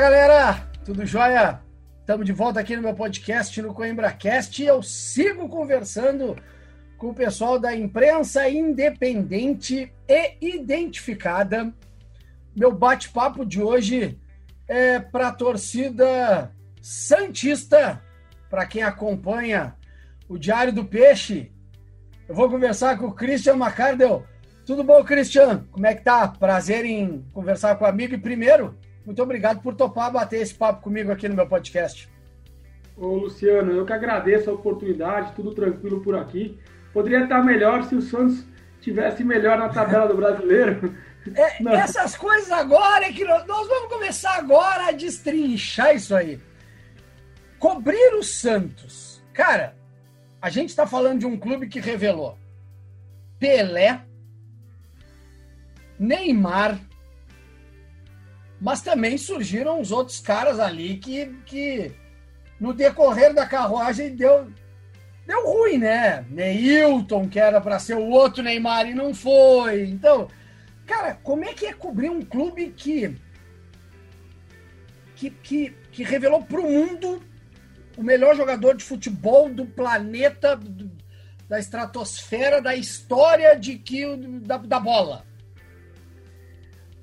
Galera, tudo jóia? Estamos de volta aqui no meu podcast no CoimbraCast e eu sigo conversando com o pessoal da imprensa independente e identificada. Meu bate-papo de hoje é para a torcida Santista, para quem acompanha o Diário do Peixe. Eu vou conversar com o Christian Macardel. Tudo bom, Christian? Como é que tá? Prazer em conversar com o amigo. E primeiro, muito obrigado por topar bater esse papo comigo aqui no meu podcast. Ô, Luciano, eu que agradeço a oportunidade, tudo tranquilo por aqui. Poderia estar melhor se o Santos tivesse melhor na tabela do brasileiro. É, essas coisas agora é que nós, nós vamos começar agora a destrinchar isso aí. Cobrir o Santos. Cara, a gente está falando de um clube que revelou Pelé, Neymar, mas também surgiram os outros caras ali que, que no decorrer da carruagem deu, deu ruim, né? Neilton, que era para ser o outro Neymar e não foi. Então, cara, como é que é cobrir um clube que que, que, que revelou para o mundo o melhor jogador de futebol do planeta, do, da estratosfera, da história de que da, da bola?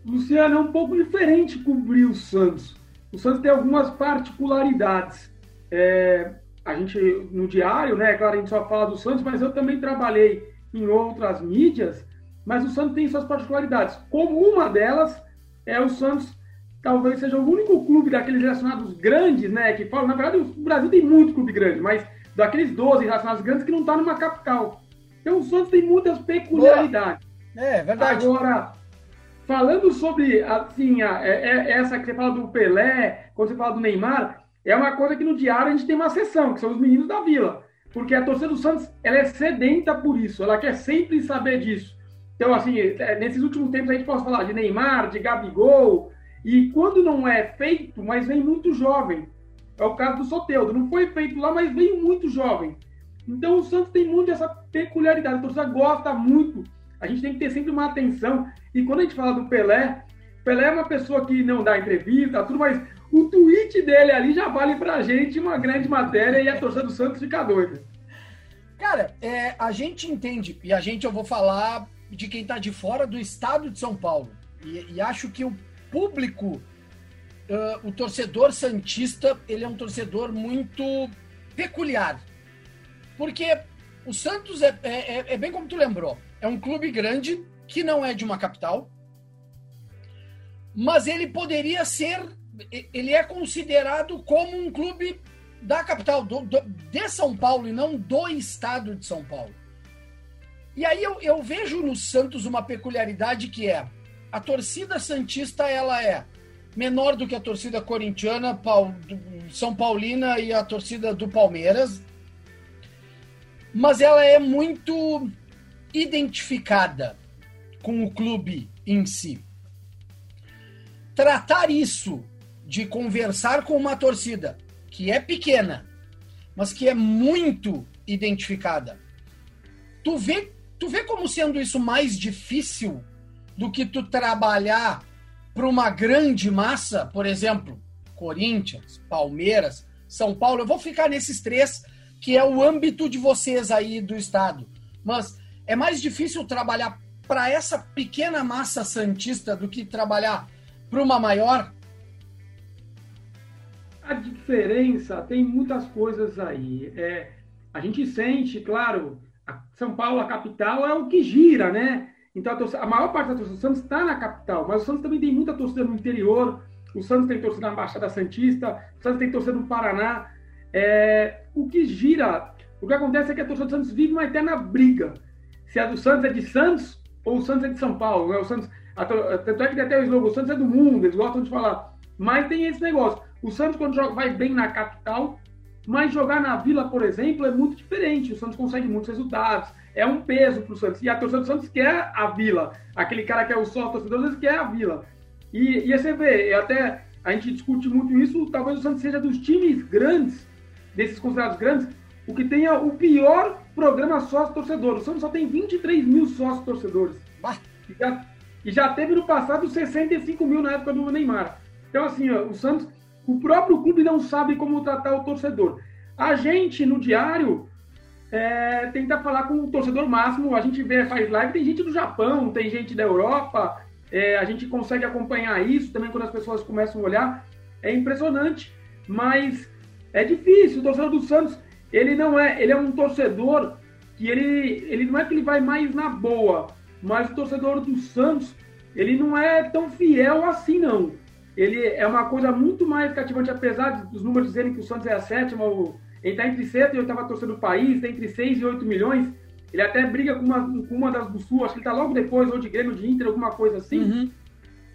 Luciano, é um pouco diferente cobrir o Santos. O Santos tem algumas particularidades. É, a gente, no diário, né, claro, a gente só fala do Santos, mas eu também trabalhei em outras mídias, mas o Santos tem suas particularidades. Como uma delas é o Santos, talvez seja o único clube daqueles relacionados grandes, né, que falam, na verdade, o Brasil tem muito clube grande, mas daqueles 12 relacionados grandes que não está numa capital. Então o Santos tem muitas peculiaridades. É, verdade. Agora, Falando sobre, assim, a, é, é, essa que você fala do Pelé, quando você fala do Neymar, é uma coisa que no diário a gente tem uma sessão, que são os meninos da vila. Porque a torcida do Santos, ela é sedenta por isso, ela quer sempre saber disso. Então, assim, é, nesses últimos tempos a gente pode falar de Neymar, de Gabigol, e quando não é feito, mas vem muito jovem. É o caso do Soteudo, não foi feito lá, mas veio muito jovem. Então o Santos tem muito essa peculiaridade, a torcida gosta muito a gente tem que ter sempre uma atenção. E quando a gente fala do Pelé, Pelé é uma pessoa que não dá entrevista, tudo, mas o tweet dele ali já vale pra gente uma grande matéria e a torcida do Santos fica doida. Cara, é, a gente entende, e a gente eu vou falar de quem tá de fora do estado de São Paulo. E, e acho que o público, uh, o torcedor santista, ele é um torcedor muito peculiar. Porque o Santos é, é, é bem como tu lembrou é um clube grande que não é de uma capital, mas ele poderia ser, ele é considerado como um clube da capital, do, do, de São Paulo e não do estado de São Paulo. E aí eu, eu vejo no Santos uma peculiaridade que é a torcida santista ela é menor do que a torcida corintiana, São Paulina e a torcida do Palmeiras, mas ela é muito identificada com o clube em si. Tratar isso de conversar com uma torcida que é pequena, mas que é muito identificada. Tu vê, tu vê como sendo isso mais difícil do que tu trabalhar para uma grande massa, por exemplo, Corinthians, Palmeiras, São Paulo. Eu vou ficar nesses três que é o âmbito de vocês aí do estado. Mas é mais difícil trabalhar para essa pequena massa santista do que trabalhar para uma maior? A diferença tem muitas coisas aí. É, a gente sente, claro, São Paulo, a capital, é o que gira, né? Então a, torcida, a maior parte da torcida do Santos está na capital, mas o Santos também tem muita torcida no interior. O Santos tem torcida na Baixada Santista, o Santos tem torcida no Paraná. É, o que gira, o que acontece é que a torcida do Santos vive uma eterna briga se a do Santos é de Santos ou o Santos é de São Paulo. Né? O Santos, tanto é que até o slogan, o Santos é do mundo, eles gostam de falar. Mas tem esse negócio. O Santos, quando joga, vai bem na capital, mas jogar na Vila, por exemplo, é muito diferente. O Santos consegue muitos resultados. É um peso para o Santos. E a torcida do Santos quer a Vila. Aquele cara que é o só torcedor, às vezes quer a Vila. E, e você vê, até a gente discute muito isso, talvez o Santos seja dos times grandes, desses considerados grandes, o que tenha o pior programa sócio-torcedor. O Santos só tem 23 mil sócios-torcedores. E já, e já teve no passado 65 mil na época do Neymar. Então, assim, ó, o Santos, o próprio clube não sabe como tratar o torcedor. A gente, no diário, é, tenta falar com o torcedor máximo. A gente vê, faz live, tem gente do Japão, tem gente da Europa, é, a gente consegue acompanhar isso também quando as pessoas começam a olhar. É impressionante, mas é difícil. O torcedor do Santos, ele não é, ele é um torcedor que ele, ele não é que ele vai mais na boa, mas o torcedor do Santos, ele não é tão fiel assim, não. Ele é uma coisa muito mais cativante, apesar dos números dizerem que o Santos é a sétima, ele está entre sexta e oitava torcida do país, está entre 6 e 8 milhões. Ele até briga com uma, com uma das do Sul, acho que ele está logo depois, ou de Grêmio, de Inter, alguma coisa assim. Uhum.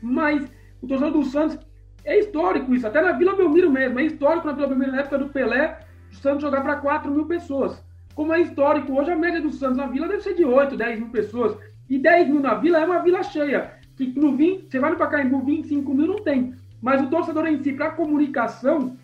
Mas o torcedor do Santos é histórico isso, até na Vila Belmiro mesmo. É histórico na Vila Belmiro, na época do Pelé, o Santos jogar para 4 mil pessoas. Como é histórico, hoje a média do Santos na Vila deve ser de 8, 10 mil pessoas. E 10 mil na Vila é uma vila cheia. Que no 20, você vai no Pacaembu, 25 mil não tem. Mas o torcedor em si, para comunicação,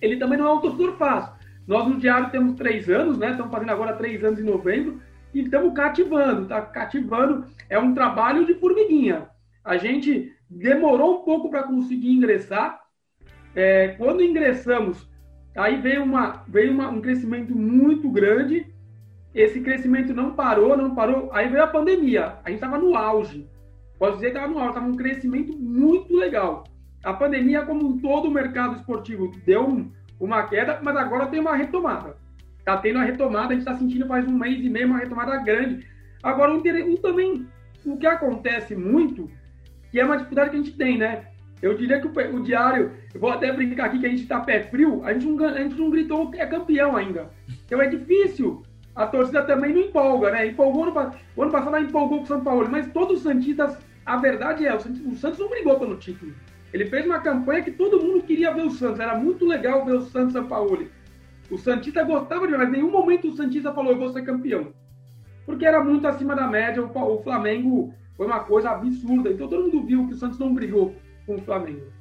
ele também não é um torcedor fácil. Nós no Diário temos três anos, né? Estamos fazendo agora três anos em novembro e estamos cativando, tá cativando. É um trabalho de formiguinha. A gente demorou um pouco para conseguir ingressar. É, quando ingressamos, aí veio, uma, veio uma, um crescimento muito grande. Esse crescimento não parou, não parou. Aí veio a pandemia. A gente estava no auge. Posso dizer que estava no auge, estava um crescimento muito legal. A pandemia, como todo o mercado esportivo, deu um, uma queda, mas agora tem uma retomada. Está tendo uma retomada, a gente está sentindo faz um mês e meio uma retomada grande. Agora, um, também, o que acontece muito, que é uma dificuldade que a gente tem, né? Eu diria que o, o diário, eu vou até brincar aqui que a gente está pé frio, a gente, não, a gente não gritou que é campeão ainda. Então é difícil. A torcida também não empolga, né? Empolgou no, o ano passado empolgou com o São Paulo, mas todos os Santistas, a verdade é, o Santos, o Santos não brigou pelo título. Ele fez uma campanha que todo mundo queria ver o Santos. Era muito legal ver o Santos São Paulo. O Santista gostava de mas em nenhum momento o Santista falou, eu vou ser campeão. Porque era muito acima da média. O, Flamengo foi uma coisa absurda. Então todo mundo viu que o Santos não brigou com o Flamengo.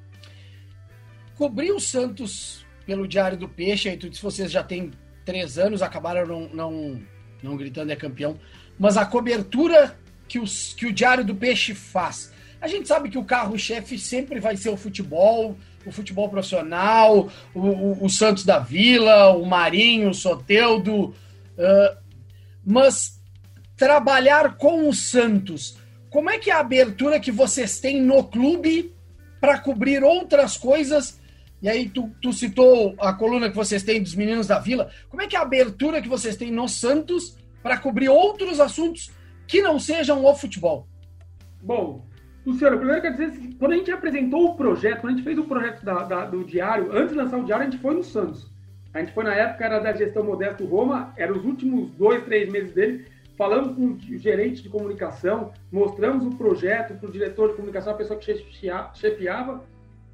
Cobrir o Santos pelo Diário do Peixe, aí tu disse vocês já têm três anos, acabaram não, não, não gritando é campeão. Mas a cobertura que, os, que o Diário do Peixe faz a gente sabe que o carro-chefe sempre vai ser o futebol, o futebol profissional, o, o, o Santos da Vila, o Marinho, o Soteudo. Uh, mas trabalhar com o Santos, como é que é a abertura que vocês têm no clube para cobrir outras coisas? E aí tu, tu, citou a coluna que vocês têm dos meninos da Vila. Como é que é a abertura que vocês têm no Santos para cobrir outros assuntos que não sejam o futebol? Bom, Luciano, primeiro quer dizer, quando a gente apresentou o projeto, quando a gente fez o projeto da, da, do diário, antes de lançar o diário, a gente foi no Santos. A gente foi na época, era da gestão Modesto Roma, eram os últimos dois, três meses dele. Falamos com o gerente de comunicação, mostramos o projeto para o diretor de comunicação, a pessoa que chefiava,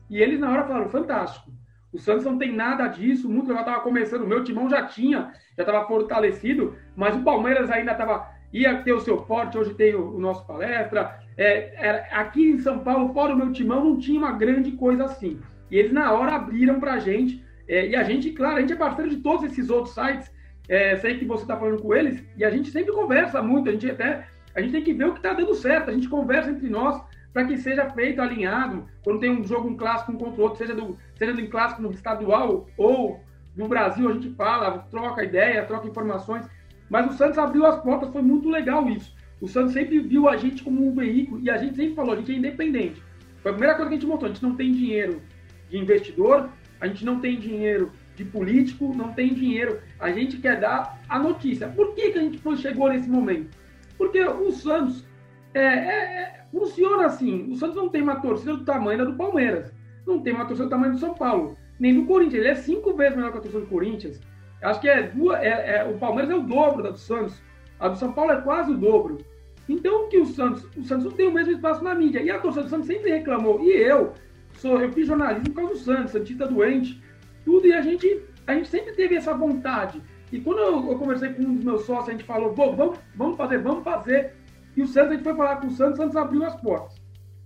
e eles na hora falaram: fantástico. O Santos não tem nada disso, muito legal, estava começando, o meu timão já tinha, já estava fortalecido, mas o Palmeiras ainda estava ia ter o seu forte, hoje tem o, o nosso palestra. É, era, aqui em São Paulo, fora o meu timão, não tinha uma grande coisa assim. E eles na hora abriram para a gente. É, e a gente, claro, a gente é parceiro de todos esses outros sites. É, sei que você está falando com eles e a gente sempre conversa muito. A gente até a gente tem que ver o que está dando certo. A gente conversa entre nós para que seja feito alinhado. Quando tem um jogo, um clássico um contra o outro, seja do seja do clássico no estadual ou no Brasil, a gente fala, troca ideia, troca informações. Mas o Santos abriu as portas, foi muito legal isso. O Santos sempre viu a gente como um veículo e a gente sempre falou, a gente é independente. Foi a primeira coisa que a gente montou, a gente não tem dinheiro de investidor, a gente não tem dinheiro de político, não tem dinheiro. A gente quer dar a notícia. Por que, que a gente chegou nesse momento? Porque o Santos é, é, é, funciona assim. O Santos não tem uma torcida do tamanho da do Palmeiras. Não tem uma torcida do tamanho do São Paulo. Nem do Corinthians. Ele é cinco vezes melhor que a torcida do Corinthians. Acho que é, duas, é, é, o Palmeiras é o dobro da do Santos. A do São Paulo é quase o dobro. Então, que o Santos, o Santos não tem o mesmo espaço na mídia. E a torcida do Santos sempre reclamou. E eu, sou, eu fiz jornalismo por causa do Santos, Santista doente, tudo. E a gente, a gente sempre teve essa vontade. E quando eu, eu conversei com um dos meus sócios, a gente falou, vamos, vamos fazer, vamos fazer. E o Santos, a gente foi falar com o Santos, o Santos abriu as portas.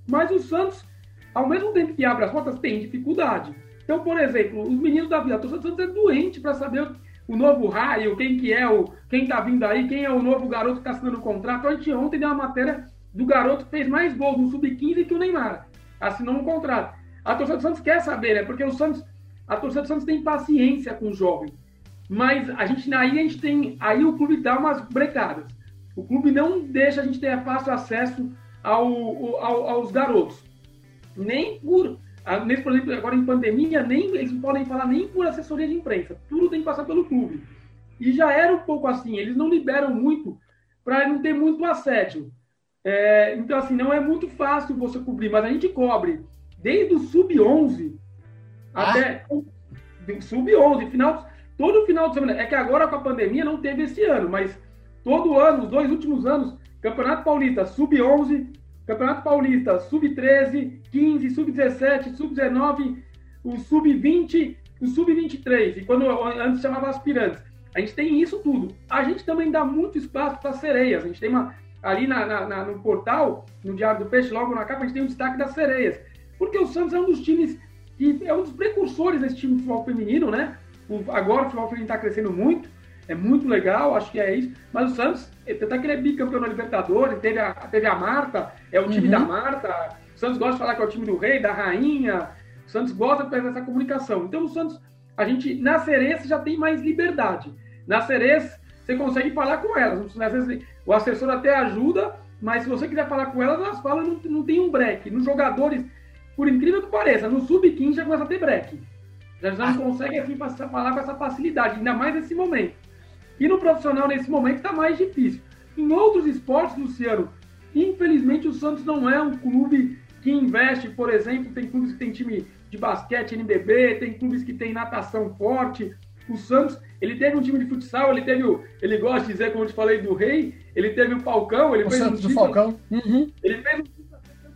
Mas o Santos, ao mesmo tempo que abre as portas, tem dificuldade. Então, por exemplo, os meninos da Vila Torcida Santos é doente para saber o novo raio, quem que é o, quem tá vindo aí, quem é o novo garoto que está assinando o contrato. A gente ontem deu uma matéria do garoto que fez mais gols no Sub-15 que o Neymar. Assinou um contrato. A torcida do Santos quer saber, né? Porque o Santos, a torcida do Santos tem paciência com o jovem. Mas a gente, aí a gente tem, aí o clube dá umas brecadas. O clube não deixa a gente ter fácil acesso ao, ao, aos garotos. Nem por, nesse, por exemplo, agora em pandemia, nem, eles não podem falar nem por assessoria de imprensa. Tudo tem que passar pelo clube. E já era um pouco assim, eles não liberam muito para não ter muito assédio. É, então, assim, não é muito fácil você cobrir, mas a gente cobre desde o sub-11 ah. até sub-11, final, todo final de semana. É que agora com a pandemia não teve esse ano, mas todo ano, os dois últimos anos, Campeonato Paulista sub-11, Campeonato Paulista sub-13, 15, sub-17, sub-19, o sub-20, o sub-23. E quando antes chamava aspirantes. A gente tem isso tudo. A gente também dá muito espaço para sereias. A gente tem uma. Ali na, na, no portal, no Diário do Peixe, logo na capa, a gente tem um destaque das sereias. Porque o Santos é um dos times que é um dos precursores desse time de futebol feminino, né? O, agora o futebol feminino está crescendo muito, é muito legal, acho que é isso. Mas o Santos, até que ele é bicampeão da Libertadores, teve a, teve a Marta, é o time uhum. da Marta. O Santos gosta de falar que é o time do rei, da rainha. O Santos gosta de fazer essa comunicação. Então o Santos, a gente, na Cerense já tem mais liberdade. Na Ceres, você consegue falar com elas. Às vezes o assessor até ajuda, mas se você quiser falar com elas, elas falam não, não tem um break. Nos jogadores, por incrível que pareça, no sub-15 já começa a ter break. Já, já não consegue assim, falar com essa facilidade, ainda mais nesse momento. E no profissional, nesse momento, está mais difícil. Em outros esportes, Luciano, infelizmente o Santos não é um clube que investe, por exemplo, tem clubes que tem time de basquete, NBB, tem clubes que tem natação forte. O Santos ele teve um time de futsal, ele teve o. Ele gosta de dizer, como eu te falei, do rei, ele teve o Falcão, ele o fez Santos um do Falcão. Uhum. Ele fez um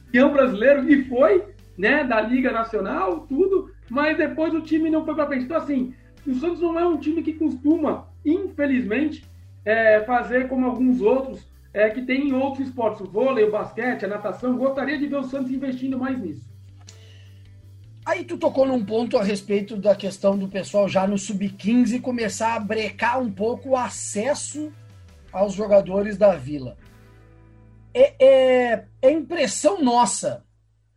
campeão brasileiro e foi, né, da Liga Nacional, tudo, mas depois o time não foi para frente. Então, assim, o Santos não é um time que costuma, infelizmente, é, fazer como alguns outros é, que tem em outros esportes, o vôlei, o basquete, a natação. Gostaria de ver o Santos investindo mais nisso. Aí tu tocou num ponto a respeito da questão do pessoal já no sub-15 começar a brecar um pouco o acesso aos jogadores da Vila. É, é, é impressão nossa,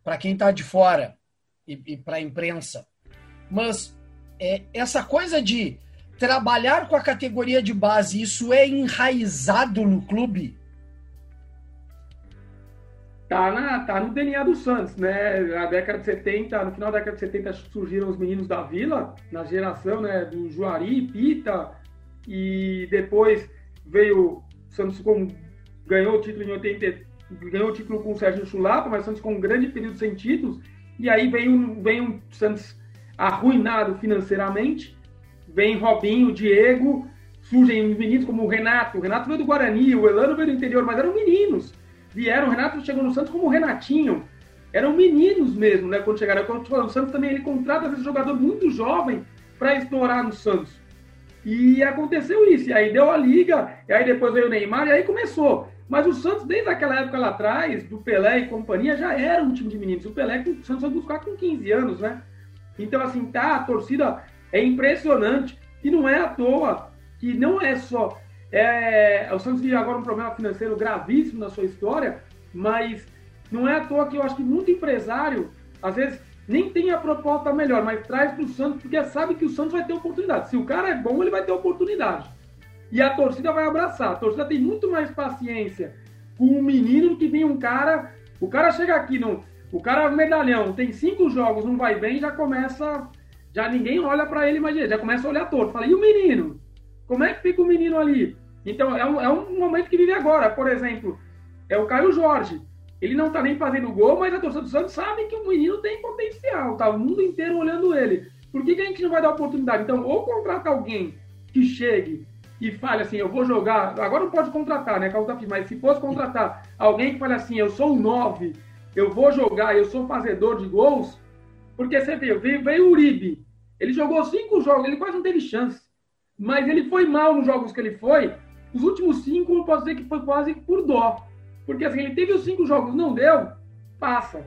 para quem está de fora e, e para a imprensa, mas é, essa coisa de trabalhar com a categoria de base, isso é enraizado no clube? tá, na, tá no DNA do Santos, né? Na década de 70, no final da década de 70 surgiram os meninos da Vila, na geração né, do Juari, Pita, e depois veio o Santos com, ganhou o título em 80, ganhou o título com o Sérgio Chulapa, mas o Santos com um grande período sem títulos, e aí vem um, vem um Santos arruinado financeiramente, vem Robinho, Diego, surgem meninos como o Renato, o Renato veio do Guarani, o Elano veio do interior, mas eram meninos, vieram, o Renato chegou no Santos como o Renatinho. Eram meninos mesmo, né? Quando chegaram. Quando falando, o Santos também ele contrata esse jogador muito jovem para estourar no Santos. E aconteceu isso. E aí deu a liga, e aí depois veio o Neymar, e aí começou. Mas o Santos, desde aquela época lá atrás, do Pelé e companhia, já era um time de meninos. O Pelé, o Santos foi buscar com 15 anos, né? Então, assim, tá, a torcida é impressionante. E não é à toa que não é só é, o Santos vive agora um problema financeiro gravíssimo na sua história, mas não é à toa que eu acho que muito empresário, às vezes, nem tem a proposta melhor, mas traz para o Santos, porque sabe que o Santos vai ter oportunidade. Se o cara é bom, ele vai ter oportunidade. E a torcida vai abraçar. A torcida tem muito mais paciência com um menino que vem um cara. O cara chega aqui, no, o cara é medalhão, tem cinco jogos, não vai bem, já começa. Já ninguém olha para ele, mas já começa a olhar torto. Fala, e o menino? Como é que fica o menino ali? Então, é um, é um momento que vive agora. Por exemplo, é o Caio Jorge. Ele não está nem fazendo gol, mas a torcida do Santos sabe que o menino tem potencial. Tá o mundo inteiro olhando ele. Por que, que a gente não vai dar oportunidade? Então, ou contrata alguém que chegue e fale assim, eu vou jogar. Agora não pode contratar, né? Mas se fosse contratar alguém que fale assim, eu sou um 9, eu vou jogar, eu sou fazedor de gols. Porque você vê, veio, veio o Uribe. Ele jogou cinco jogos, ele quase não teve chance. Mas ele foi mal nos jogos que ele foi, os últimos cinco, eu posso dizer que foi quase por dó. Porque assim, ele teve os cinco jogos, não deu, passa.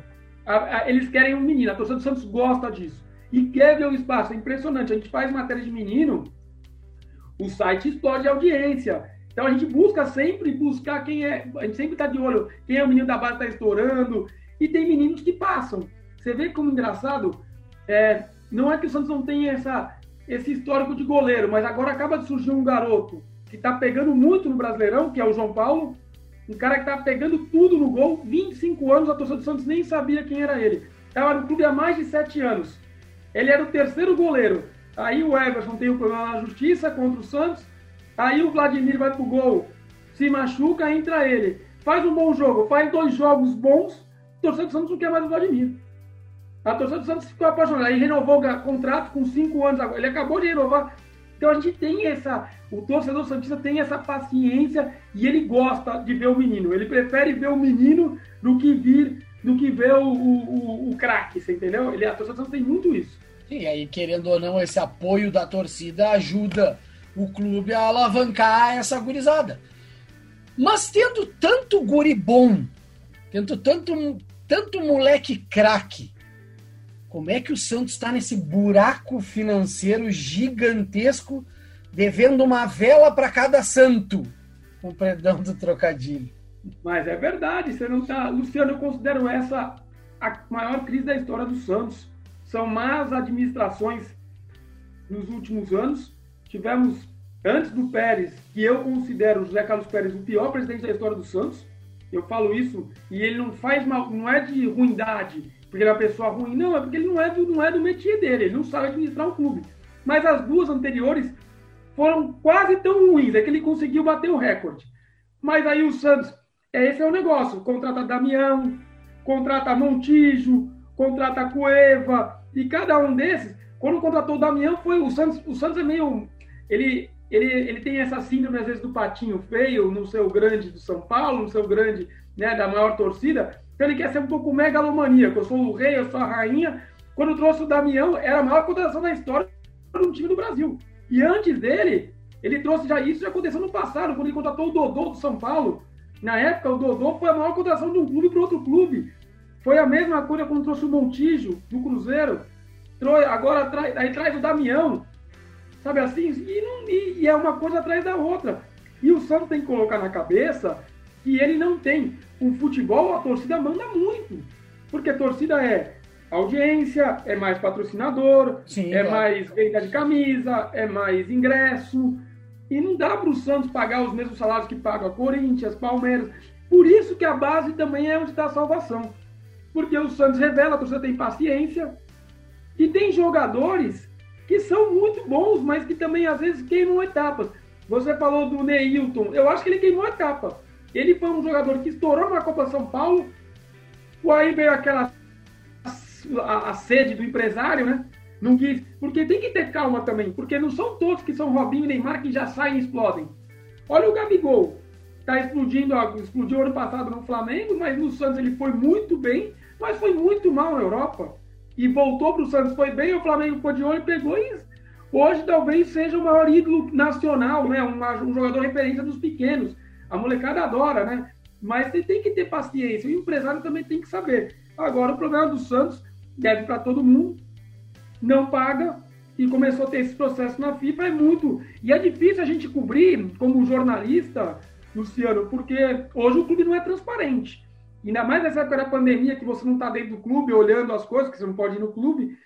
Eles querem um menino, a torcida do Santos gosta disso. E quer ver o espaço, é impressionante. A gente faz matéria de menino, o site explode a audiência. Então a gente busca sempre buscar quem é. A gente sempre está de olho, quem é o menino da base está estourando. E tem meninos que passam. você vê como engraçado, é, não é que o Santos não tenha essa, esse histórico de goleiro, mas agora acaba de surgir um garoto que está pegando muito no Brasileirão, que é o João Paulo, um cara que está pegando tudo no gol, 25 anos, a torcida do Santos nem sabia quem era ele. Estava no clube há mais de 7 anos. Ele era o terceiro goleiro. Aí o Everson tem um problema na justiça contra o Santos. Aí o Vladimir vai pro gol, se machuca, entra ele. Faz um bom jogo, faz dois jogos bons, a torcida do Santos não quer mais o Vladimir. A torcida do Santos ficou apaixonada. Aí renovou o contrato com cinco anos agora. Ele acabou de renovar. Então a gente tem essa. O torcedor Santista tem essa paciência e ele gosta de ver o menino. Ele prefere ver o menino do que vir, do que ver o, o, o, o craque, você entendeu? Ele, a torcida do Santos tem muito isso. Sim, aí querendo ou não, esse apoio da torcida ajuda o clube a alavancar essa gurizada. Mas tendo tanto guri bom, tendo tanto, tanto moleque craque, como é que o Santos está nesse buraco financeiro gigantesco, devendo uma vela para cada santo? Com perdão do trocadilho. Mas é verdade, você não tá. Luciano, eu considero essa a maior crise da história do Santos. São más administrações nos últimos anos. Tivemos, antes do Pérez, que eu considero o José Carlos Pérez o pior presidente da história do Santos. Eu falo isso e ele não faz mal, não é de ruindade, porque ele é uma pessoa ruim. Não, é porque ele não é do, não é do métier dele, ele não sabe administrar um clube. Mas as duas anteriores foram quase tão ruins, é que ele conseguiu bater o recorde. Mas aí o Santos, é, esse é o negócio: contrata Damião, contrata Montijo, contrata Cueva, e cada um desses, quando contratou o Damião, foi o Santos. O Santos é meio. Ele, ele, ele tem essa síndrome, às vezes, do patinho feio no seu grande do São Paulo, no seu grande né, da maior torcida. Então ele quer ser um pouco megalomaníaco. Eu sou o rei, eu sou a rainha. Quando trouxe o Damião, era a maior contratação da história do time do Brasil. E antes dele, ele trouxe já isso, já aconteceu no passado, quando ele contratou o Dodô do São Paulo. Na época, o Dodô foi a maior contratação de um clube para outro clube. Foi a mesma coisa quando trouxe o Montijo do Cruzeiro. Agora aí traz o Damião. Sabe assim? E, não, e é uma coisa atrás da outra. E o Santos tem que colocar na cabeça que ele não tem. O futebol, a torcida manda muito. Porque a torcida é audiência, é mais patrocinador, Sim, é, é mais venda de camisa, é mais ingresso. E não dá para o Santos pagar os mesmos salários que paga a Corinthians, Palmeiras. Por isso que a base também é onde está a salvação. Porque o Santos revela, a torcida tem paciência. E tem jogadores que são muito bons, mas que também às vezes queimam etapas. Você falou do Neilton, eu acho que ele queimou etapa. Ele foi um jogador que estourou na Copa São Paulo, aí veio aquela a, a, sede do empresário, né? Não quis, porque tem que ter calma também, porque não são todos que são Robinho e Neymar que já saem e explodem. Olha o Gabigol, tá explodindo, ó, explodiu ano passado no Flamengo, mas no Santos ele foi muito bem, mas foi muito mal na Europa. E voltou para o Santos, foi bem, o Flamengo ficou de olho pegou e hoje talvez seja o maior ídolo nacional, né? Um, jogador referência dos pequenos. A molecada adora, né? Mas tem, tem que ter paciência. O empresário também tem que saber. Agora, o problema do Santos deve para todo mundo, não paga e começou a ter esse processo na FIFA. É muito. E é difícil a gente cobrir como jornalista, Luciano, porque hoje o clube não é transparente. Ainda mais nessa época da pandemia, que você não está dentro do clube olhando as coisas, que você não pode ir no clube.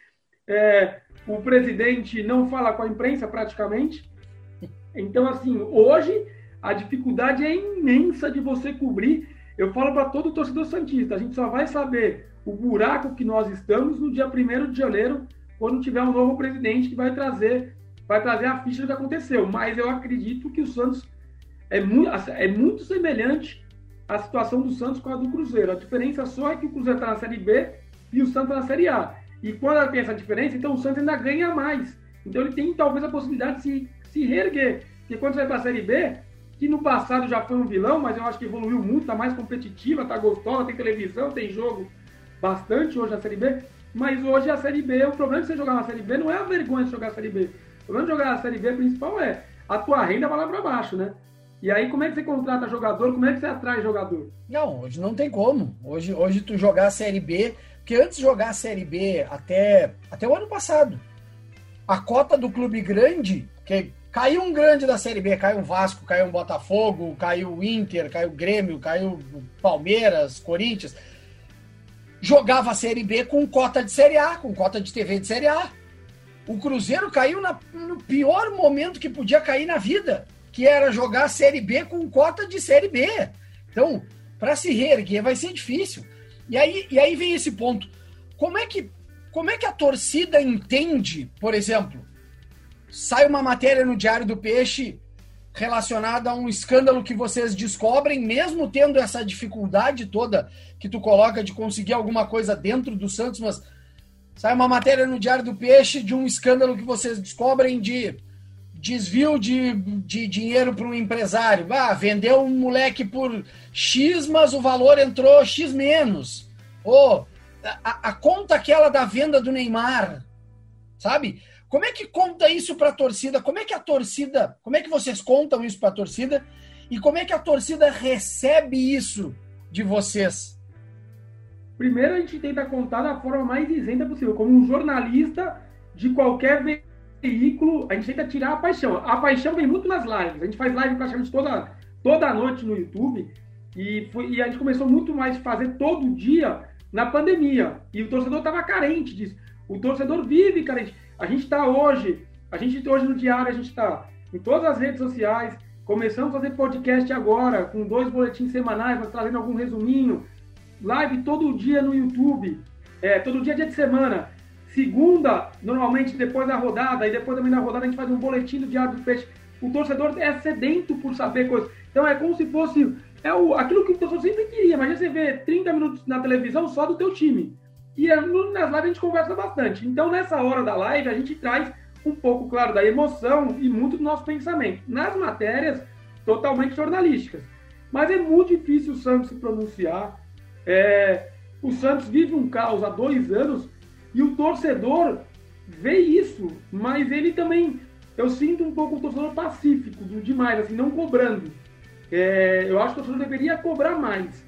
É, o presidente não fala com a imprensa praticamente. Então, assim, hoje a dificuldade é imensa de você cobrir. Eu falo para todo torcedor Santista, a gente só vai saber o buraco que nós estamos no dia 1 de janeiro, quando tiver um novo presidente que vai trazer, vai trazer a ficha do que aconteceu. Mas eu acredito que o Santos é muito, é muito semelhante à situação do Santos com a do Cruzeiro. A diferença só é que o Cruzeiro está na Série B e o Santos está na Série A. E quando tem essa diferença, então o Santos ainda ganha mais. Então ele tem talvez a possibilidade de se, se reerguer. Porque quando você vai para a Série B, que no passado já foi um vilão, mas eu acho que evoluiu muito, está mais competitiva, está gostosa, tem televisão, tem jogo bastante hoje na Série B. Mas hoje a Série B, o problema de você jogar na Série B não é a vergonha de jogar a Série B. O problema de jogar na Série B principal é a tua renda vai lá para baixo, né? E aí, como é que você contrata jogador? Como é que você atrai jogador? Não, hoje não tem como. Hoje, hoje tu jogar a Série B, porque antes de jogar a Série B até, até o ano passado, a cota do clube grande, que caiu um grande da Série B, caiu o Vasco, caiu o Botafogo, caiu o Inter, caiu o Grêmio, caiu o Palmeiras, Corinthians. jogava a Série B com cota de Série A, com cota de TV de Série A. O Cruzeiro caiu na, no pior momento que podia cair na vida, que era jogar Série B com cota de Série B. Então, para se reerguer vai ser difícil. E aí, e aí vem esse ponto. Como é que como é que a torcida entende, por exemplo, sai uma matéria no Diário do Peixe relacionada a um escândalo que vocês descobrem, mesmo tendo essa dificuldade toda que tu coloca de conseguir alguma coisa dentro do Santos, mas sai uma matéria no Diário do Peixe de um escândalo que vocês descobrem de desvio de, de dinheiro para um empresário. Ah, vendeu um moleque por X, mas o valor entrou X menos. Ou a, a conta aquela da venda do Neymar, sabe? Como é que conta isso para a torcida? Como é que a torcida, como é que vocês contam isso para a torcida? E como é que a torcida recebe isso de vocês? Primeiro a gente tenta contar da forma mais isenta possível, como um jornalista de qualquer veículo, a gente tenta tirar a paixão. A paixão vem muito nas lives. A gente faz live praticamente toda toda noite no YouTube e, foi, e a gente começou muito mais a fazer todo dia na pandemia. E o torcedor estava carente disso. O torcedor vive carente. A gente está hoje, a gente hoje no diário, a gente está em todas as redes sociais, começamos a fazer podcast agora, com dois boletins semanais, mas trazendo algum resuminho. Live todo dia no YouTube, é, todo dia, dia de semana. Segunda, normalmente depois da rodada, e depois também da rodada a gente faz um boletim do Diário do Peixe. O torcedor é sedento por saber coisas. Então é como se fosse é o, aquilo que o torcedor sempre queria. Imagina você ver 30 minutos na televisão só do teu time. E nas lives a gente conversa bastante. Então, nessa hora da live, a gente traz um pouco, claro, da emoção e muito do nosso pensamento. Nas matérias, totalmente jornalísticas. Mas é muito difícil o Santos se pronunciar. É, o Santos vive um caos há dois anos e o torcedor vê isso, mas ele também. Eu sinto um pouco o torcedor pacífico, demais, assim, não cobrando. É, eu acho que o torcedor deveria cobrar mais.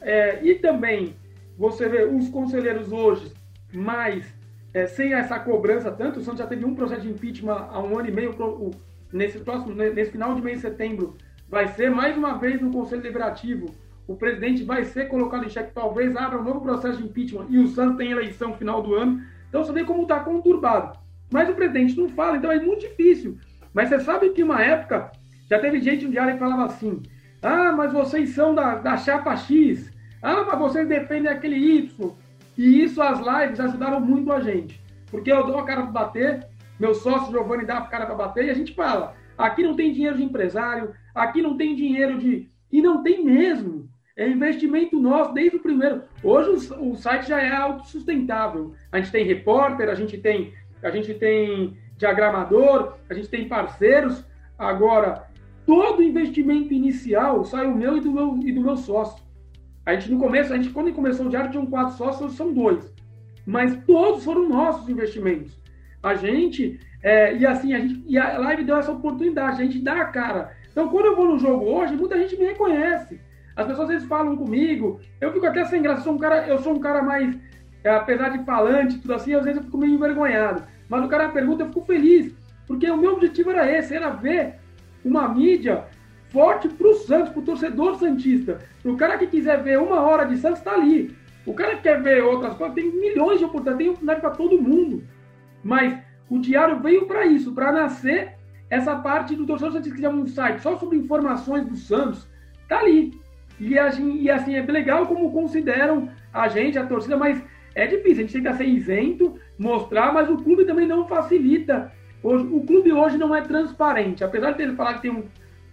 É, e também, você vê os conselheiros hoje, mais é, sem essa cobrança tanto, o Santos já teve um processo de impeachment há um ano e meio, nesse, próximo, nesse final de mês de setembro, vai ser mais uma vez no Conselho Deliberativo. O presidente vai ser colocado em xeque, talvez abra um novo processo de impeachment e o Santos tem eleição final do ano. Então você vê como está conturbado. Mas o presidente não fala, então é muito difícil. Mas você sabe que uma época já teve gente no diário que falava assim: ah, mas vocês são da, da chapa X. Ah, mas vocês defendem aquele Y. E isso, as lives ajudaram muito a gente. Porque eu dou a cara para bater, meu sócio Giovanni dá a cara para bater, e a gente fala: aqui não tem dinheiro de empresário, aqui não tem dinheiro de. E não tem mesmo. É investimento nosso desde o primeiro. Hoje o, site já é autossustentável. A gente tem repórter, a gente tem, a gente tem diagramador, a gente tem parceiros. Agora, todo investimento inicial sai o meu e do meu, e do meu sócio. A gente no começo, a gente quando começou o diário tinham quatro sócios, são dois. Mas todos foram nossos investimentos. A gente, é, e assim, a gente, e a live deu essa oportunidade, a gente dá a cara. Então, quando eu vou no jogo hoje, muita gente me reconhece. As pessoas às vezes falam comigo, eu fico até sem graça, eu sou um cara, eu sou um cara mais, é, apesar de falante, tudo assim, às vezes eu fico meio envergonhado. Mas o cara pergunta, eu fico feliz, porque o meu objetivo era esse, era ver uma mídia forte para o Santos, para o torcedor Santista. O cara que quiser ver uma hora de Santos está ali. O cara que quer ver outras coisas, tem milhões de oportunidades, tem oportunidade para todo mundo. Mas o Diário veio para isso, para nascer essa parte do torcedor Santista, que é um site só sobre informações do Santos, tá ali. E e assim, é legal como consideram a gente, a torcida, mas é difícil, a gente tenta ser isento, mostrar, mas o clube também não facilita Hoje, o clube hoje não é transparente. Apesar de ele falar que tem um,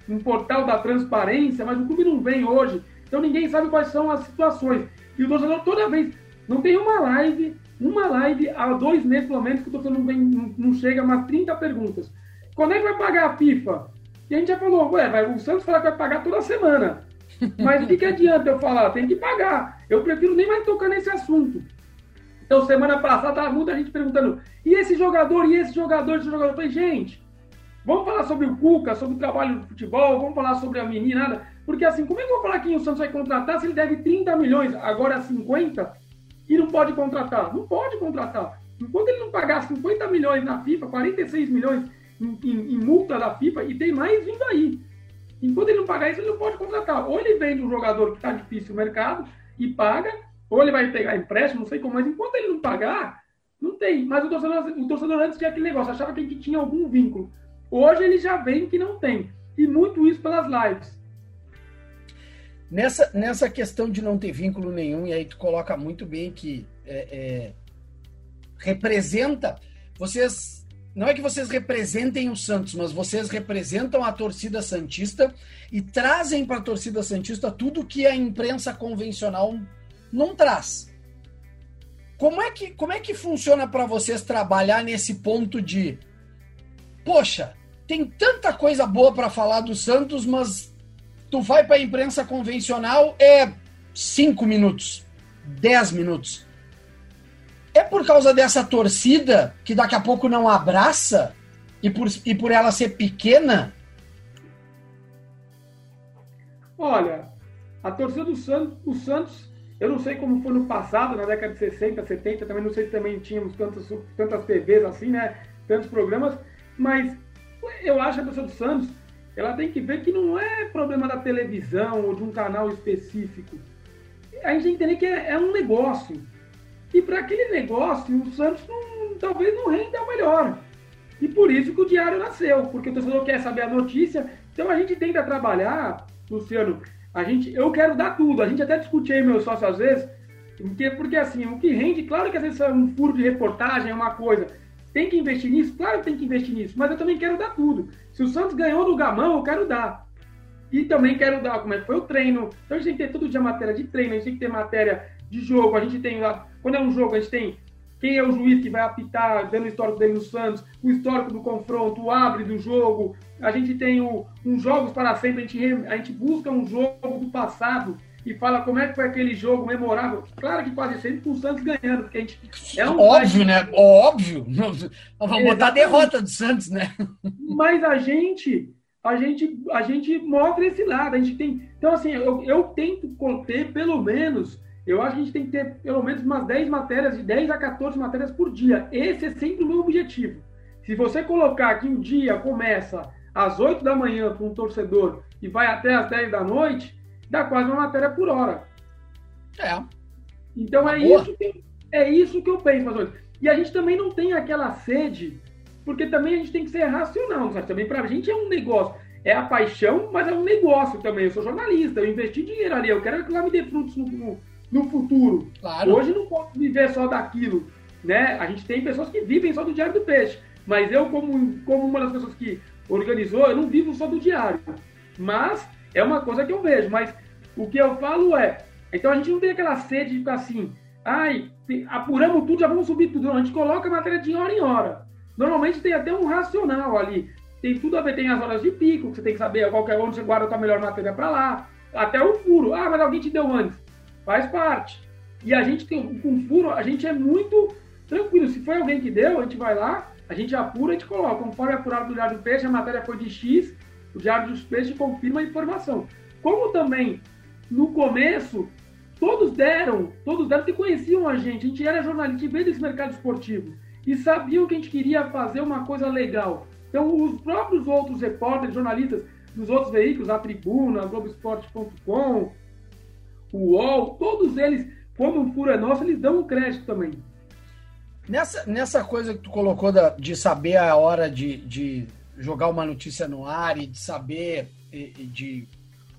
um portal da transparência, mas o clube não vem hoje. Então ninguém sabe quais são as situações. E o torcedor toda vez. Não tem uma live, uma live há dois meses pelo menos que o torcedor não, vem, não, não chega umas 30 perguntas. Quando é que vai pagar a FIFA? E a gente já falou, ué, vai, o Santos fala que vai pagar toda semana. Mas o que, que adianta eu falar? Tem que pagar. Eu prefiro nem mais tocar nesse assunto. Então, semana passada, estava muita gente perguntando: e esse jogador, e esse jogador, esse jogador? Eu falei, gente, vamos falar sobre o Cuca, sobre o trabalho do futebol, vamos falar sobre a menina, porque assim, como é que eu vou falar que o Santos vai contratar se ele deve 30 milhões, agora 50, e não pode contratar? Não pode contratar. Enquanto ele não pagar 50 milhões na FIFA, 46 milhões em, em, em multa da FIFA, e tem mais vindo aí. Enquanto ele não pagar isso, ele não pode contratar. Ou ele vende um jogador que está difícil no mercado e paga, Ou ele vai pegar empréstimo, não sei como, mas enquanto ele não pagar, não tem. Mas o torcedor, o torcedor antes tinha aquele negócio, achava que tinha algum vínculo. Hoje ele já vem que não tem. E muito isso pelas lives. Nessa, nessa questão de não ter vínculo nenhum, e aí tu coloca muito bem que é, é, representa. Vocês. Não é que vocês representem o Santos, mas vocês representam a torcida Santista e trazem para a torcida Santista tudo que a imprensa convencional não traz. Como é que, como é que funciona para vocês trabalhar nesse ponto de poxa, tem tanta coisa boa para falar do Santos, mas tu vai para a imprensa convencional é cinco minutos, dez minutos. É por causa dessa torcida que daqui a pouco não abraça e por, e por ela ser pequena? Olha, a torcida do Santos, o Santos, eu não sei como foi no passado, na década de 60, 70, também não sei se também tínhamos tantas, tantas TVs assim, né? Tantos programas, mas eu acho que a torcida do Santos ela tem que ver que não é problema da televisão ou de um canal específico. A gente tem que entender que é, é um negócio. E para aquele negócio, o Santos não, talvez não renda melhor. E por isso que o diário nasceu, porque o torcedor quer saber a notícia. Então a gente tenta trabalhar, Luciano, a gente, eu quero dar tudo. A gente até discute aí, meu sócio, às vezes, porque, porque assim, o que rende, claro que às vezes é um furo de reportagem, é uma coisa. Tem que investir nisso? Claro que tem que investir nisso, mas eu também quero dar tudo. Se o Santos ganhou no Gamão, eu quero dar. E também quero dar como é que foi o treino. Então a gente tem que ter todo dia matéria de treino, a gente tem que ter matéria de jogo, a gente tem lá. Quando é um jogo, a gente tem quem é o juiz que vai apitar, dando o histórico dele no Santos, o histórico do confronto, o abre do jogo. A gente tem o, um jogos para sempre, a gente, a gente busca um jogo do passado e fala como é que foi aquele jogo memorável. Claro que quase sempre com o Santos ganhando, porque a gente. É um Óbvio, né? Óbvio. Vamos botar a derrota do Santos, né? Mas a gente. A gente, a gente mostra esse lado, a gente tem. Então, assim, eu, eu tento ter pelo menos eu acho que a gente tem que ter pelo menos umas 10 matérias, de 10 a 14 matérias por dia. Esse é sempre o meu objetivo. Se você colocar que o dia começa às 8 da manhã para um torcedor e vai até às 10 da noite, dá quase uma matéria por hora. É. Então é isso, que, é isso que eu penso, mas E a gente também não tem aquela sede, porque também a gente tem que ser racional, sabe? Também para a gente é um negócio. É a paixão, mas é um negócio também. Eu sou jornalista, eu investi dinheiro ali, eu quero que lá me dê frutos no, no, no futuro. Claro. Hoje não posso viver só daquilo. Né? A gente tem pessoas que vivem só do Diário do Peixe. Mas eu, como, como uma das pessoas que organizou, eu não vivo só do diário. Mas é uma coisa que eu vejo, mas o que eu falo é, então a gente não tem aquela sede de ficar assim, ai, apuramos tudo, já vamos subir tudo. Não, a gente coloca a matéria de hora em hora. Normalmente tem até um racional ali. Tem tudo a ver, tem as horas de pico, que você tem que saber qualquer onde você guarda a tua melhor matéria para lá. Até o furo. Ah, mas alguém te deu antes. Faz parte. E a gente tem, com furo, a gente é muito tranquilo. Se foi alguém que deu, a gente vai lá, a gente apura e gente coloca. Conforme apurado do Diário do Peixe, a matéria foi de X, o Diário dos Peixes confirma a informação. Como também, no começo, todos deram, todos deram que conheciam a gente. A gente era jornalista, gente veio desse mercado esportivo e sabiam que a gente queria fazer uma coisa legal. Então, os próprios outros repórteres, jornalistas dos outros veículos, a Tribuna, Globoesporte.com, o UOL, todos eles, quando o furo é nosso, eles dão um crédito também. Nessa, nessa coisa que tu colocou da, de saber a hora de, de jogar uma notícia no ar e de saber, e, e de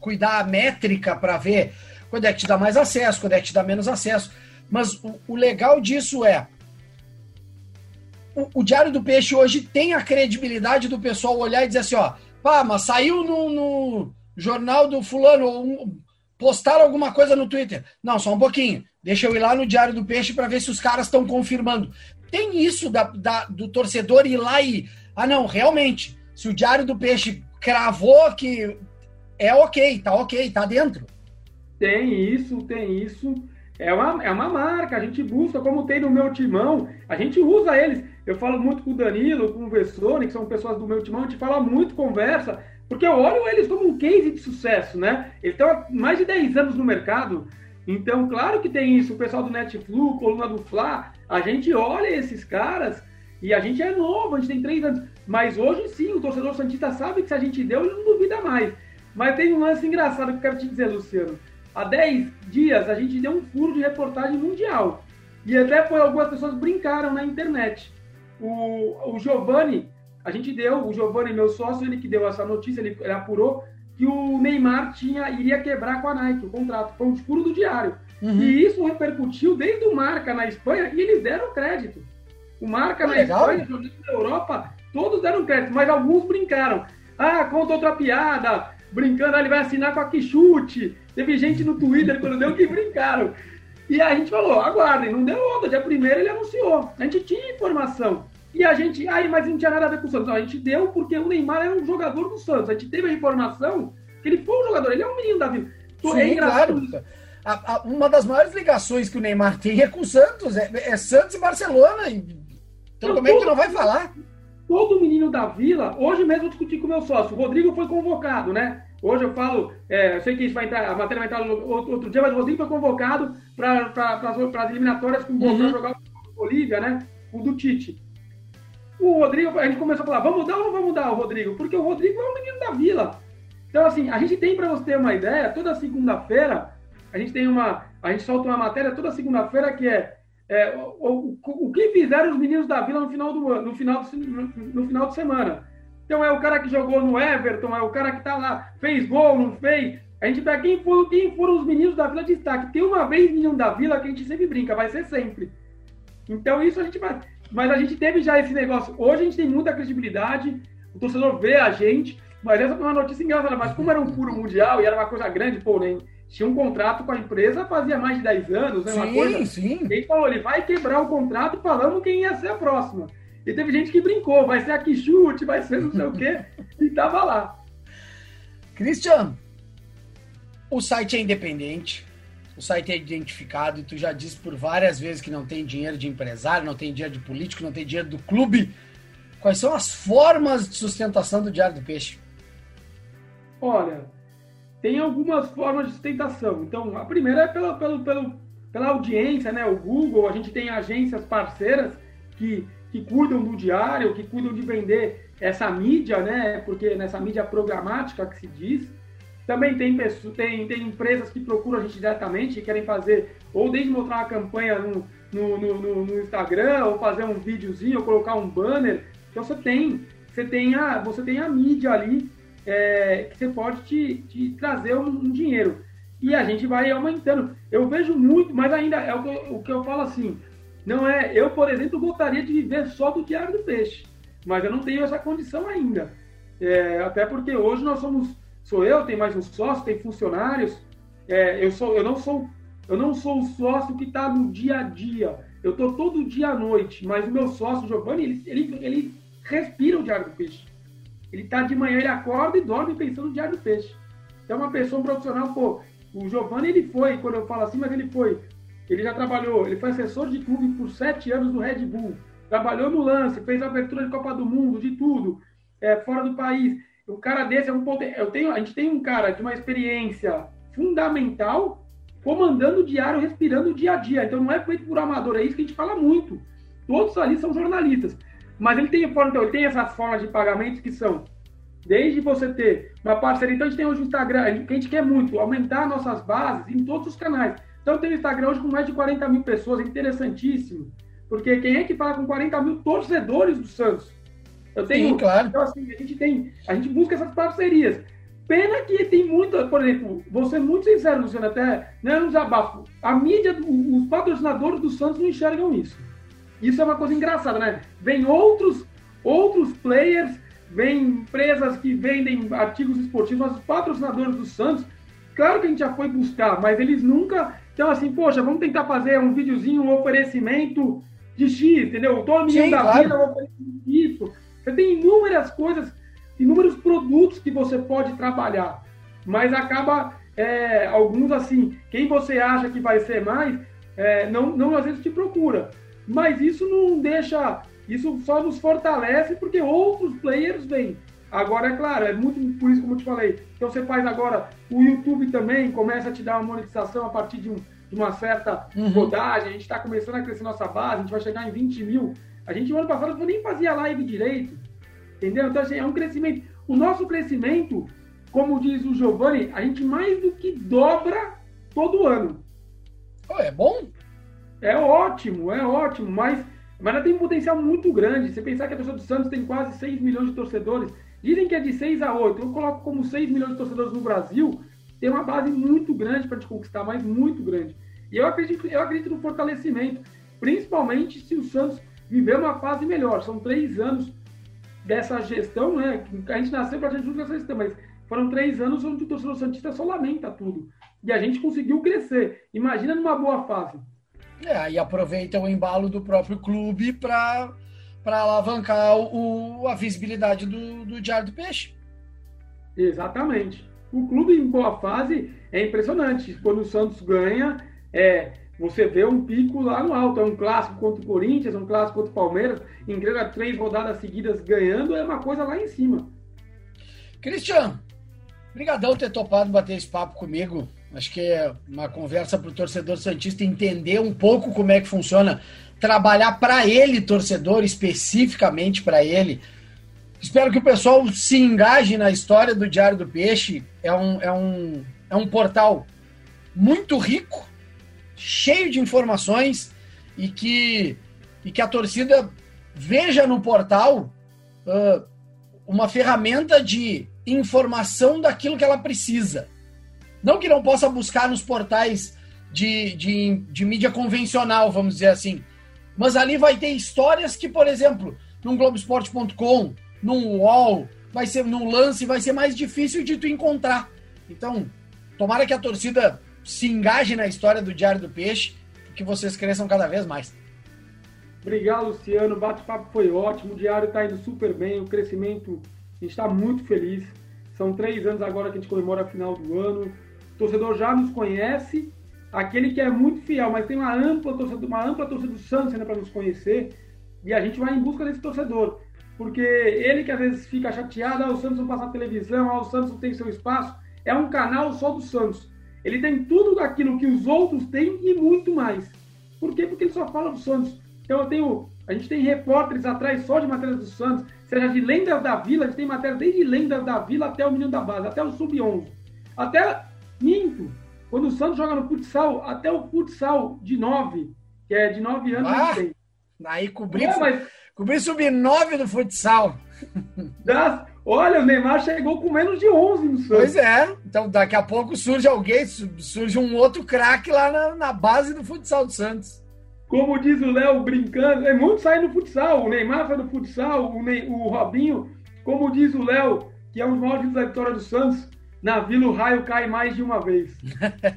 cuidar a métrica para ver quando é que te dá mais acesso, quando é que te dá menos acesso. Mas o, o legal disso é. O, o, Diário do Peixe hoje tem a credibilidade do pessoal olhar e dizer assim: ó, pá, mas saiu no, no jornal do Fulano, um, postaram alguma coisa no Twitter. Não, só um pouquinho. Deixa eu ir lá no Diário do Peixe para ver se os caras estão confirmando. Tem isso da, da, do torcedor ir lá e ah, não, realmente, se o Diário do Peixe cravou que é ok, tá ok, tá dentro. Tem isso, tem isso. É uma, é uma marca, a gente busca, como tem no meu timão, a gente usa eles. Eu falo muito com o Danilo, com o Vessone, que são pessoas do meu timão, a gente fala muito, conversa, porque eu olho eles como um case de sucesso, né? Eles estão há mais de 10 anos no mercado, então, claro que tem isso. O pessoal do Netflix, Coluna do Fla, a gente olha esses caras e a gente é novo, a gente tem três anos. Mas hoje sim, o torcedor Santista sabe que se a gente deu, ele não duvida mais. Mas tem um lance engraçado que eu quero te dizer, Luciano. há 10 dias a gente deu um furo de reportagem mundial. E até foi algumas pessoas brincaram na internet. O, o Giovanni, a gente deu, o Giovanni, meu sócio, ele que deu essa notícia, ele, ele apurou que o Neymar tinha, iria quebrar com a Nike o contrato. Foi um furo do diário. Uhum. E isso repercutiu desde o Marca na Espanha e eles deram crédito. O Marca na legal. Espanha, na Europa, todos deram crédito, mas alguns brincaram. Ah, conta outra piada, brincando, ah, ele vai assinar com a Quixute. Teve gente no Twitter, quando deu, que brincaram. E a gente falou, aguardem, não deu outra. Dia primeiro ele anunciou. A gente tinha informação. E a gente, aí, mas não tinha nada a ver com o Santos. Não, a gente deu porque o Neymar era um jogador do Santos. A gente teve a informação que ele foi um jogador, ele é um menino da vida. Sim, é claro. A, a, uma das maiores ligações que o Neymar tem é com o Santos, é, é Santos e Barcelona. Então, como é que não vai falar? Todo menino da vila, hoje mesmo eu discuti com o meu sócio, o Rodrigo foi convocado, né? Hoje eu falo, é, eu sei que isso vai entrar, a matéria vai entrar outro, outro dia, mas o Rodrigo foi convocado para pra, as eliminatórias com uhum. para jogar o Bolívia, né? O do Tite. O Rodrigo, a gente começou a falar, vamos mudar ou não vamos mudar o Rodrigo? Porque o Rodrigo é um menino da vila. Então, assim, a gente tem, para você ter uma ideia, toda segunda-feira, a gente tem uma. A gente solta uma matéria toda segunda-feira que é, é o, o, o, que fizeram os meninos da vila no final do ano, no final, no, no final de semana. Então é o cara que jogou no Everton, é o cara que tá lá, fez gol, não fez. A gente pega quem foram, quem foram os meninos da vila de destaque. Tem uma vez menino da vila que a gente sempre brinca, vai ser sempre. Então isso a gente vai. Mas a gente teve já esse negócio. Hoje a gente tem muita credibilidade, o torcedor vê a gente, mas essa foi uma notícia engraçada. Mas como era um puro mundial e era uma coisa grande, pô, nem tinha um contrato com a empresa fazia mais de 10 anos, né? Uma sim, coisa. Sim. Ele falou, ele vai quebrar o contrato falando quem ia ser a próxima. E teve gente que brincou, vai ser a Quixute, vai ser não sei o quê, e tava lá. Christian, o site é independente, o site é identificado, e tu já disse por várias vezes que não tem dinheiro de empresário, não tem dinheiro de político, não tem dinheiro do clube. Quais são as formas de sustentação do Diário do Peixe? Olha, tem algumas formas de sustentação. Então, a primeira é pela, pela, pela, pela audiência, né? O Google, a gente tem agências parceiras que, que cuidam do diário, que cuidam de vender essa mídia, né? Porque nessa mídia programática que se diz. Também tem, pessoas, tem, tem empresas que procuram a gente diretamente, que querem fazer, ou desde mostrar uma campanha no, no, no, no Instagram, ou fazer um videozinho, ou colocar um banner. Então você tem, você tem a, você tem a mídia ali é, que você pode te, te trazer um, um, dinheiro. E a gente vai aumentando. Eu vejo muito, mas ainda é o que, eu, o que eu falo assim. Não é, eu, por exemplo, gostaria de viver só do Diário do Peixe, mas eu não tenho essa condição ainda. É, até porque hoje nós somos, sou eu, tem mais um sócio, tem funcionários. É, eu sou, eu não sou, eu não sou o sócio que está no dia a dia. Eu estou todo dia à noite, mas o meu sócio, Giovanni, ele, ele, ele respira o Diário do Peixe. Ele tá de manhã, ele acorda e dorme pensando no diário do peixe. Então, uma pessoa, um profissional, pô, o Giovanni, ele foi, quando eu falo assim, mas ele foi, ele já trabalhou, ele foi assessor de clube por sete anos no Red Bull, trabalhou no lance, fez abertura de Copa do Mundo, de tudo, é, fora do país. O cara desse é um ponto. Eu tenho, a gente tem um cara de uma experiência fundamental comandando o diário, respirando o dia a dia. Então não é feito por amador, é isso que a gente fala muito. Todos ali são jornalistas. Mas ele tem, então, ele tem essas formas de pagamento que são desde você ter uma parceria. Então a gente tem hoje o Instagram, que a gente quer muito, aumentar nossas bases em todos os canais. Então tem o Instagram hoje com mais de 40 mil pessoas, é interessantíssimo. Porque quem é que fala com 40 mil torcedores do Santos? Eu tenho, Sim, claro. Então, assim, a gente tem, a gente busca essas parcerias. Pena que tem muita, por exemplo, vou ser muito sincero, Luciano, até não é um desabafo. A mídia, os patrocinadores do Santos não enxergam isso. Isso é uma coisa engraçada, né? Vem outros, outros players, vem empresas que vendem artigos esportivos, nossos patrocinadores do Santos. Claro que a gente já foi buscar, mas eles nunca. Então, assim, poxa, vamos tentar fazer um videozinho, um oferecimento de X, entendeu? Todo menino da claro. vida oferecendo isso. Você tem inúmeras coisas, inúmeros produtos que você pode trabalhar, mas acaba é, alguns assim, quem você acha que vai ser mais, é, não, não às vezes te procura mas isso não deixa, isso só nos fortalece porque outros players vêm. Agora, é claro, é muito por isso como eu te falei. Então você faz agora, o YouTube também começa a te dar uma monetização a partir de, um, de uma certa uhum. rodagem. A gente está começando a crescer nossa base, a gente vai chegar em 20 mil. A gente, no ano passado, nem fazia live direito. Entendeu? Então, assim, é um crescimento. O nosso crescimento, como diz o Giovanni, a gente mais do que dobra todo ano. Oh, é bom? É ótimo, é ótimo, mas, mas ela tem um potencial muito grande. Você pensar que a torcida do Santos tem quase 6 milhões de torcedores, dizem que é de 6 a 8. Eu coloco como 6 milhões de torcedores no Brasil, tem uma base muito grande para te conquistar, mas muito grande. E eu acredito, eu acredito no fortalecimento, principalmente se o Santos viver uma fase melhor. São três anos dessa gestão, né? A gente nasceu para a gente nessa gestão, mas foram três anos onde o torcedor Santista só lamenta tudo. E a gente conseguiu crescer. Imagina numa boa fase. É, aí aproveita o embalo do próprio clube para alavancar o, a visibilidade do, do Diário do Peixe. Exatamente. O clube em boa fase é impressionante. Quando o Santos ganha, é, você vê um pico lá no alto. É um clássico contra o Corinthians, um clássico contra o Palmeiras, entrega três rodadas seguidas ganhando, é uma coisa lá em cima. Cristiano, Obrigadão ter topado bater esse papo comigo. Acho que é uma conversa para o torcedor Santista entender um pouco como é que funciona, trabalhar para ele, torcedor, especificamente para ele. Espero que o pessoal se engaje na história do Diário do Peixe. É um, é um, é um portal muito rico, cheio de informações e que, e que a torcida veja no portal uh, uma ferramenta de informação daquilo que ela precisa. Não que não possa buscar nos portais de, de, de mídia convencional, vamos dizer assim. Mas ali vai ter histórias que, por exemplo, num Globoesporte.com, num UOL, vai ser num lance, vai ser mais difícil de tu encontrar. Então, tomara que a torcida se engaje na história do Diário do Peixe, que vocês cresçam cada vez mais. Obrigado, Luciano. O bate-papo foi ótimo. O Diário está indo super bem. O crescimento, a gente está muito feliz. São três anos agora que a gente comemora a final do ano. O torcedor já nos conhece. Aquele que é muito fiel, mas tem uma ampla torcida, uma ampla torcida do Santos ainda para nos conhecer. E a gente vai em busca desse torcedor. Porque ele que às vezes fica chateado, ah, o Santos não passa na televisão, ah, o Santos não tem seu espaço. É um canal só do Santos. Ele tem tudo daquilo que os outros têm e muito mais. Por quê? Porque ele só fala do Santos. Então eu tenho. A gente tem repórteres atrás só de matérias do Santos seja de lendas da vila, a gente tem matéria desde lendas da vila até o menino da base, até o sub-11. Até, minto, quando o Santos joga no futsal, até o futsal de 9, que é de 9 anos, ah, tem. Aí cobri, é, mas... cobri sub-9 do futsal. Das, olha, o Neymar chegou com menos de 11 no Santos. Pois é, então daqui a pouco surge alguém, surge um outro craque lá na, na base do futsal do Santos. Como diz o Léo brincando, é muito sair no futsal. O Neymar sai no futsal, o, Ney, o Robinho, como diz o Léo, que é um dos maiores da vitória do Santos, na Vila o raio cai mais de uma vez.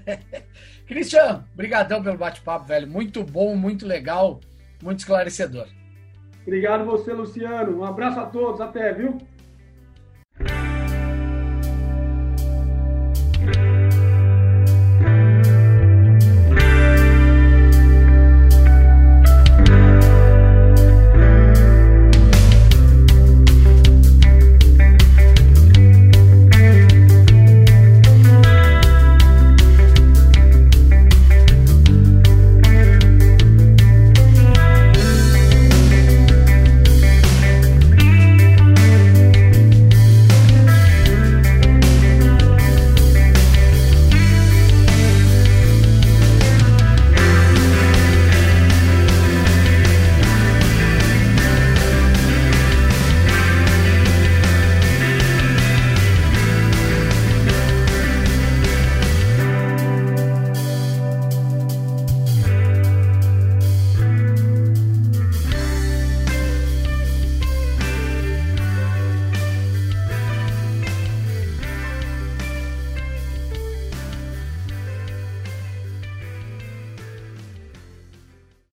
Cristiano, brigadão pelo bate-papo, velho. Muito bom, muito legal, muito esclarecedor. Obrigado você, Luciano. Um abraço a todos, até, viu? Bye.